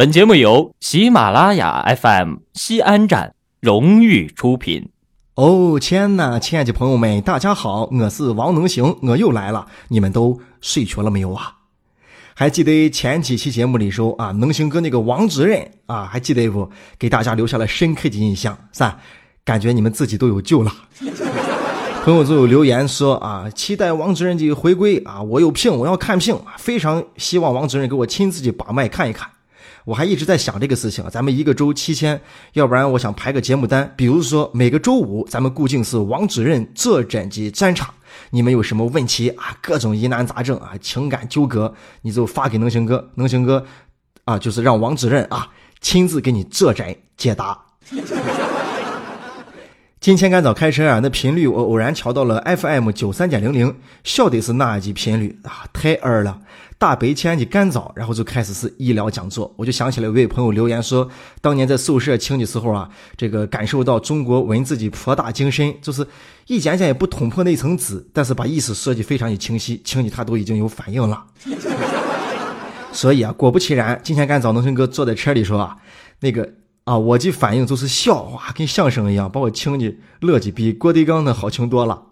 本节目由喜马拉雅 FM 西安站荣誉出品。哦天呐，亲爱的朋友们，大家好，我是王能行，我又来了。你们都睡着了没有啊？还记得前几期节目里说啊，能行哥那个王主任啊，还记得不？给大家留下了深刻的印象，是吧？感觉你们自己都有救了。朋友就有留言说啊，期待王主任的回归啊，我有病，我要看病，非常希望王主任给我亲自去把脉看一看。我还一直在想这个事情啊，咱们一个周七千，要不然我想排个节目单，比如说每个周五咱们固定是王主任坐诊及专场。你们有什么问题啊？各种疑难杂症啊，情感纠葛，你就发给能行哥，能行哥啊，就是让王主任啊亲自给你坐诊解答。今天赶早开车啊，那频率我偶然调到了 FM 九三点零零，晓得是哪一频率啊？太二了！大白天的赶早，然后就开始是医疗讲座，我就想起了一位朋友留言说，当年在宿舍听的时候啊，这个感受到中国文字的博大精深，就是一点点也不捅破那层纸，但是把意思说的非常的清晰，听的他都已经有反应了。所以啊，果不其然，今天赶早农村哥坐在车里说啊，那个。啊，我的反应就是笑哇，跟相声一样，把我听的乐的比郭德纲的好听多了。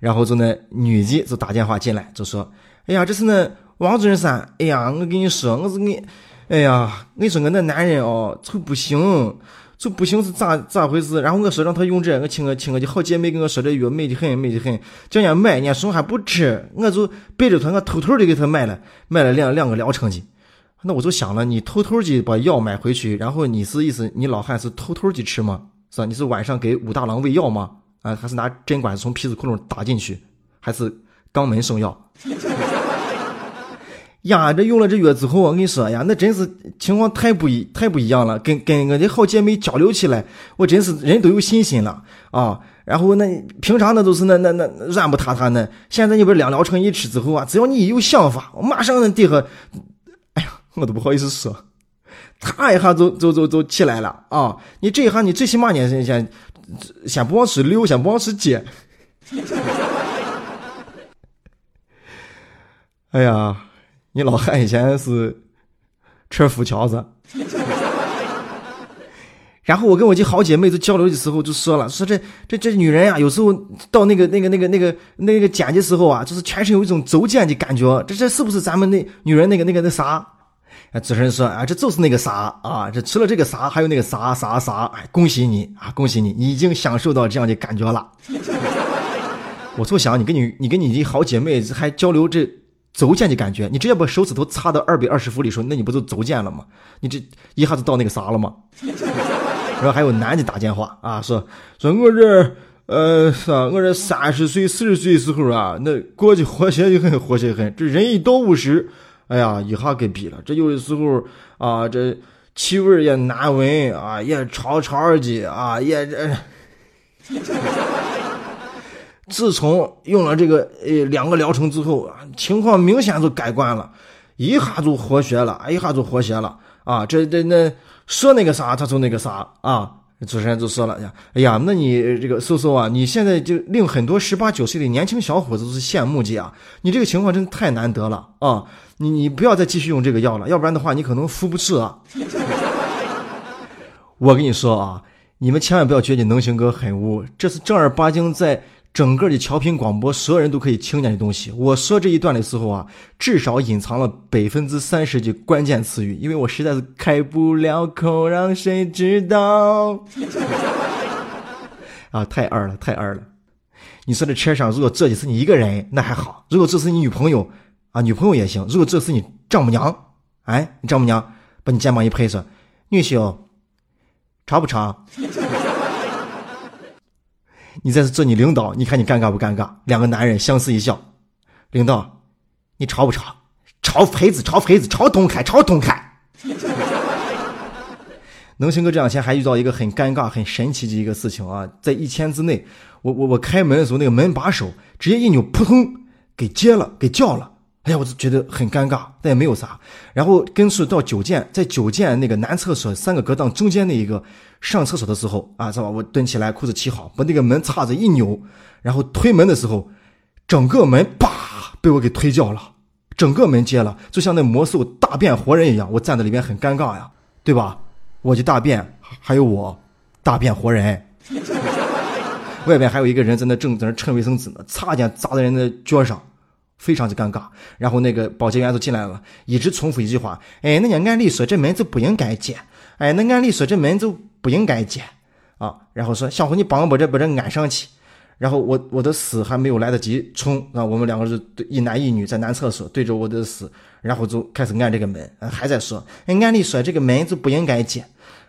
然后就那女的就打电话进来，就说：“哎呀，这是那王主任噻！哎呀，我跟你说，我是你，哎呀，你说我那男人哦，就不行，就不行是咋咋回事？然后我说让他用这，我请我请我的好姐妹跟我说这药美的很，美的很，叫人家买，人家说还不吃，我就背着他，我偷偷的给他买了，买了两两个疗程的。”那我就想了，你偷偷的把药买回去，然后你是意思你老汉是偷偷的吃吗？是吧？你是晚上给武大郎喂药吗？啊，还是拿针管从皮子窟窿打进去，还是肛门送药？呀，这用了这药之后，我跟你说呀，那真是情况太不一太不一样了，跟跟我的好姐妹交流起来，我真是人都有信心了啊。然后那平常那都是那那那软不塌塌的，现在你不是两疗程一吃之后啊，只要你一有想法，我马上那底下。我都不好意思说，他一下就就就就起来了啊！你这一下，你最起码你先先先不往吃溜，先不往吃接。哎呀，你老汉以前是吃富桥子。然后我跟我这好姐妹都交流的时候就说了，说这这这女人啊，有时候到那个那个那个那个那个剪的时候啊，就是全身有一种走剪的感觉。这这是不是咱们那女人那个那个那啥？啊，主持人说啊，这就是那个啥啊，这除了这个啥，还有那个啥啥啥，哎，恭喜你啊，恭喜你，你已经享受到这样的感觉了。我就想，你跟你你跟你的好姐妹还交流这走剑的感觉，你直接把手指头插到二百二十伏里说，那你不就走剑了吗？你这一下子到那个啥了吗？然后还有男的打电话啊，说说我这呃是啊，我这三十岁四十岁时候啊，那过去和谐的很，和谐很，这人一到五十。哎呀，一下给逼了！这有的时候啊，这气味也难闻啊，也吵吵的啊，也这。自从用了这个呃两个疗程之后啊，情况明显就改观了，一下就活血了，一下就活血了啊！这这那说那个啥，他就那个啥啊。主持人就说了呀，哎呀，那你这个苏苏啊，你现在就令很多十八九岁的年轻小伙子都是羡慕极啊！你这个情况真的太难得了啊！你你不要再继续用这个药了，要不然的话你可能扶不住啊！我跟你说啊，你们千万不要觉得你能行哥很污，这是正儿八经在。整个的调频广播，所有人都可以听见的东西。我说这一段的时候啊，至少隐藏了百分之三十的关键词语，因为我实在是开不了口，让谁知道？啊，太二了，太二了！你说这车上如果坐的是你一个人，那还好；如果这是你女朋友，啊，女朋友也行；如果这是你丈母娘，哎，你丈母娘把你肩膀一拍说：“女婿，长不长？”你在这做你领导，你看你尴尬不尴尬？两个男人相视一笑，领导，你吵不吵？吵锤子，吵锤子，吵东开，吵东开。能行哥这两天还遇到一个很尴尬、很神奇的一个事情啊，在一天之内，我我我开门的时候，那个门把手直接一扭，扑通给接了，给叫了。哎呀，我就觉得很尴尬，但也没有啥。然后跟随到九件，在九件那个男厕所三个隔档中间那一个上厕所的时候啊，知道吧？我蹲起来，裤子系好，把那个门叉子一扭，然后推门的时候，整个门叭被我给推掉了，整个门接了，就像那魔兽大变活人一样。我站在里面很尴尬呀。对吧？我就大便，还有我，大便活人。外边还有一个人在那正在那抻卫生纸呢，差点砸在人的脚上，非常的尴尬。然后那个保洁员就进来了，一直重复一句话：“哎，那家按理说这门就不应该接，哎，那按理说这门就不应该接啊。”然后说：“小伙，你帮我把这把这安上去。”然后我我的屎还没有来得及冲啊，我们两个是一男一女在男厕所对着我的屎，然后就开始按这个门，还在说：“哎，按理说这个门就不应该接。”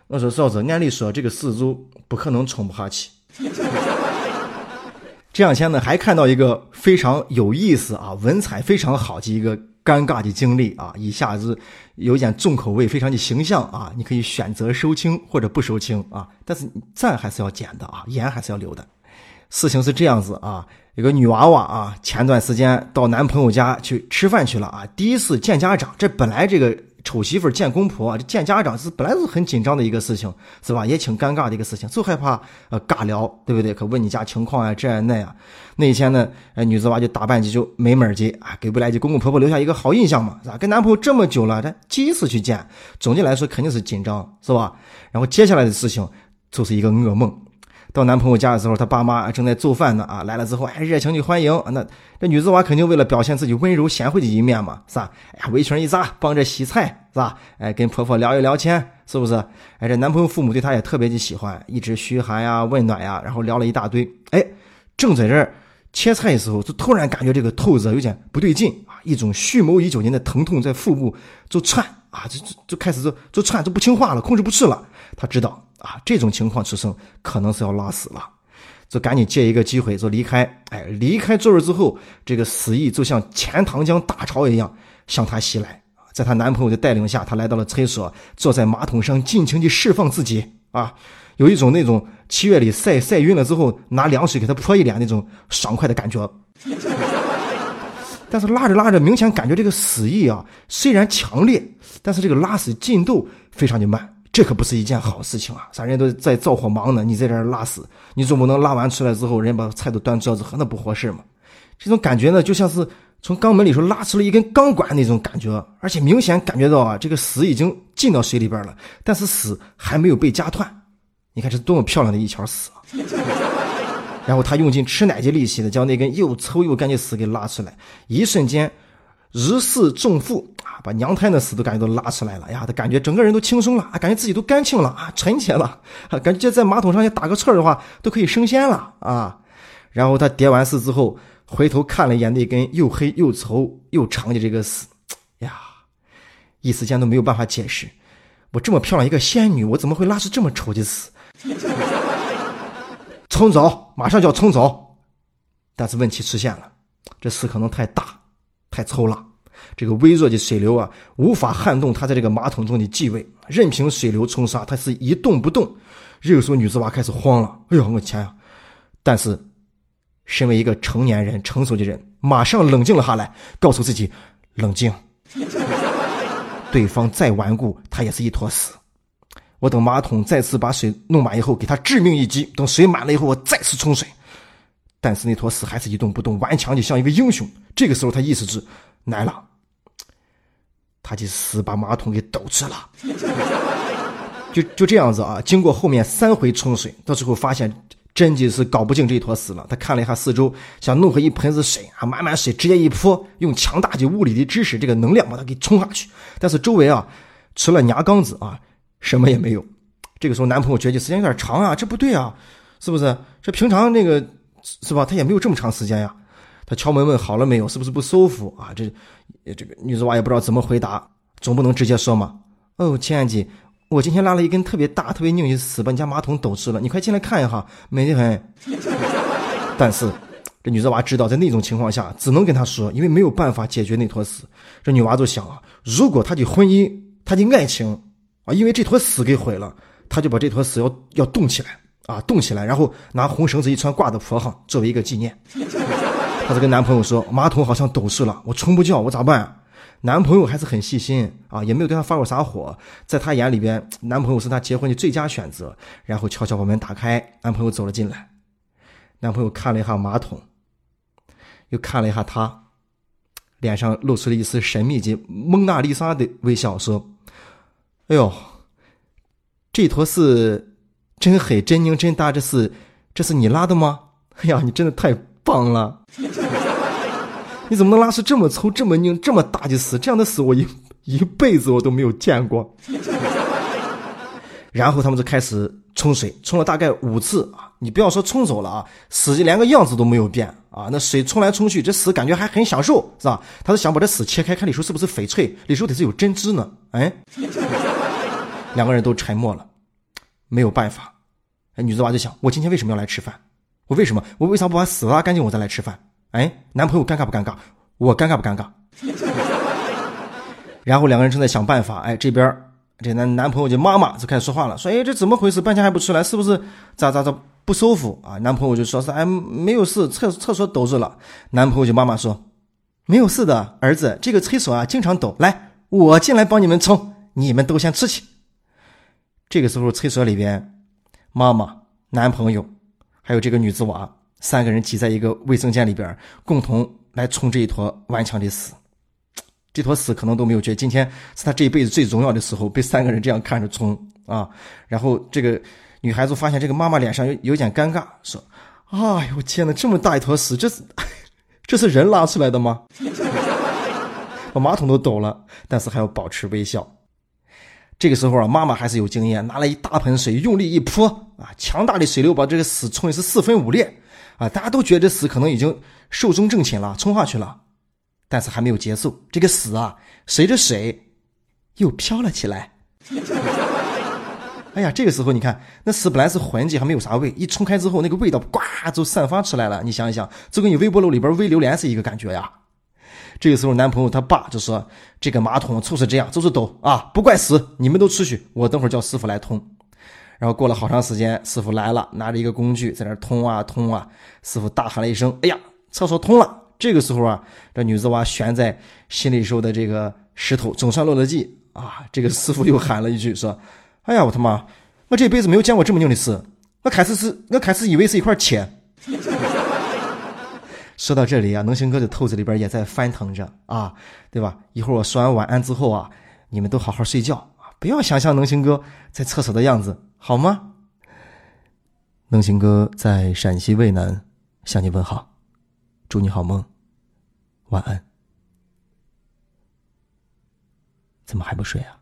我说：“嫂子，按理说这个屎就不可能冲不下去。” 这两天呢，还看到一个非常有意思啊，文采非常好的一个尴尬的经历啊，一下子有点重口味，非常的形象啊，你可以选择收听或者不收听啊，但是赞还是要减的啊，言还是要留的。事情是这样子啊，有个女娃娃啊，前段时间到男朋友家去吃饭去了啊，第一次见家长，这本来这个。丑媳妇见公婆，这见家长是本来是很紧张的一个事情，是吧？也挺尴尬的一个事情，就害怕呃尬聊，对不对？可问你家情况啊，这样那样。那一天呢，呃，女子娃就打扮起就美美的啊，给未来的公公婆婆留下一个好印象嘛，是吧？跟男朋友这么久了，这第一次去见，总体来说肯定是紧张，是吧？然后接下来的事情就是一个噩梦。到男朋友家的时候，他爸妈正在做饭呢啊！来了之后，哎，热情的欢迎。那这女子娃肯定为了表现自己温柔贤惠的一面嘛，是吧？哎呀，围裙一扎，帮着洗菜，是吧？哎，跟婆婆聊一聊天，是不是？哎，这男朋友父母对她也特别的喜欢，一直嘘寒呀、问暖呀，然后聊了一大堆。哎，正在这切菜的时候，就突然感觉这个肚子有点不对劲啊，一种蓄谋已久的疼痛在腹部就窜啊，就就就开始就就窜，就不听话了，控制不住了。他知道。啊，这种情况出生可能是要拉屎了，就赶紧借一个机会就离开。哎，离开座位之后，这个死意就像钱塘江大潮一样向她袭来。在她男朋友的带领下，她来到了厕所，坐在马桶上尽情的释放自己。啊，有一种那种七月里晒晒晕了之后拿凉水给她泼一脸那种爽快的感觉。但是拉着拉着，明显感觉这个死意啊，虽然强烈，但是这个拉屎进度非常的慢。这可不是一件好事情啊！咱人都在灶火忙呢，你在这拉屎，你总不能拉完出来之后，人把菜都端桌子喝，那不合适吗？这种感觉呢，就像是从肛门里头拉出了一根钢管那种感觉，而且明显感觉到啊，这个屎已经进到水里边了，但是屎还没有被夹断。你看这多么漂亮的一条屎啊！然后他用尽吃奶的力气的将那根又臭又干的屎给拉出来，一瞬间。如释重负啊，把娘胎的屎都感觉都拉出来了。呀，他感觉整个人都轻松了啊，感觉自己都干净了啊，纯洁了啊，感觉在马桶上也打个气儿的话都可以升仙了啊。然后他叠完屎之后，回头看了一眼那根又黑又稠又长的这个屎，呀，一时间都没有办法解释，我这么漂亮一个仙女，我怎么会拉出这么丑的屎？冲走，马上就要冲走。但是问题出现了，这屎可能太大。太臭了，这个微弱的水流啊，无法撼动他在这个马桶中的地位，任凭水流冲刷，他是一动不动。这个时候，女子娃开始慌了，哎呦，我天呀！但是，身为一个成年人、成熟的人，马上冷静了下来，告诉自己冷静。对方再顽固，他也是一坨屎。我等马桶再次把水弄满以后，给他致命一击。等水满了以后，我再次冲水。但是那坨屎还是一动不动，顽强的像一个英雄。这个时候他意识是来了，他的屎把马桶给堵住了。就就这样子啊，经过后面三回冲水，到最后发现真的是搞不净这一坨屎了。他看了一下四周，想弄回一盆子水啊，满满水直接一泼，用强大的物理的知识，这个能量把它给冲下去。但是周围啊，除了牙缸子啊，什么也没有。这个时候男朋友觉得时间有点长啊，这不对啊，是不是？这平常那个。是吧？他也没有这么长时间呀。他敲门问好了没有？是不是不舒服啊？这这个女子娃也不知道怎么回答，总不能直接说嘛。哦，亲爱的，我今天拉了一根特别大、特别硬的屎，把你家马桶堵住了。你快进来看一下，美得很。但是这女子娃知道，在那种情况下，只能跟他说，因为没有办法解决那坨屎。这女娃就想啊，如果她的婚姻、她的爱情啊，因为这坨屎给毁了，她就把这坨屎要要冻起来。啊，动起来，然后拿红绳子一穿挂在坡上，作为一个纪念。她就跟男朋友说：“马桶好像堵住了，我冲不掉，我咋办？”男朋友还是很细心啊，也没有对她发过啥火。在她眼里边，男朋友是她结婚的最佳选择。然后悄悄把门打开，男朋友走了进来。男朋友看了一下马桶，又看了一下她，脸上露出了一丝神秘的蒙娜丽莎的微笑，说：“哎呦，这坨屎真黑、真凝、真大，这是这是你拉的吗？哎呀，你真的太棒了！你怎么能拉出这么粗、这么硬、这么大的屎？这样的屎我一一辈子我都没有见过。然后他们就开始冲水，冲了大概五次啊！你不要说冲走了啊，屎连个样子都没有变啊！那水冲来冲去，这屎感觉还很享受，是吧？他是想把这屎切开，看里头是不是翡翠，里头得是有针织呢？哎，两个人都沉默了，没有办法。哎，女子娃就想：我今天为什么要来吃饭？我为什么？我为啥不把屎拉干净我再来吃饭？哎，男朋友尴尬不尴尬？我尴尬不尴尬？然后两个人正在想办法。哎，这边这男男朋友的妈妈就开始说话了，说：“哎，这怎么回事？半天还不出来，是不是咋咋咋不舒服啊？”男朋友就说是：“哎，没有事，厕厕所堵住了。”男朋友就妈妈说：“没有事的，儿子，这个厕所啊经常堵，来，我进来帮你们冲，你们都先出去。”这个时候，厕所里边，妈妈、男朋友还有这个女子娃三个人挤在一个卫生间里边，共同来冲这一坨顽强的屎。这坨屎可能都没有觉得今天是他这一辈子最荣耀的时候，被三个人这样看着冲啊！然后这个女孩子发现这个妈妈脸上有有点尴尬，说：“哎呦天哪，这么大一坨屎，这是 这是人拉出来的吗？把马桶都抖了，但是还要保持微笑。”这个时候啊，妈妈还是有经验，拿了一大盆水，用力一泼啊，强大的水流把这个屎冲的是四分五裂啊！大家都觉得这屎可能已经寿终正寝了，冲下去了。但是还没有结束，这个屎啊，随着水又飘了起来。哎呀，这个时候你看，那屎本来是浑迹，还没有啥味，一冲开之后，那个味道呱就散发出来了。你想一想，就跟你微波炉里边微榴莲是一个感觉呀。这个时候，男朋友他爸就说：“这个马桶就是这样，就是抖啊，不怪死，你们都出去，我等会儿叫师傅来通。”然后过了好长时间，师傅来了，拿着一个工具在那通啊通啊。师傅大喊了一声：“哎呀，厕所通了！”这个时候啊，这女子娃悬在心里受的这个石头总算落了地啊！这个师傅又喊了一句说：“哎呀，我他妈，我这辈子没有见过这么硬的石！我开始是，我开始以为是一块铁。”说到这里啊，能行哥的透子里边也在翻腾着啊，对吧？一会儿我说完晚安之后啊，你们都好好睡觉啊，不要想象能行哥在厕所的样子，好吗？能行哥在陕西渭南向你问好。祝你好梦，晚安。怎么还不睡啊？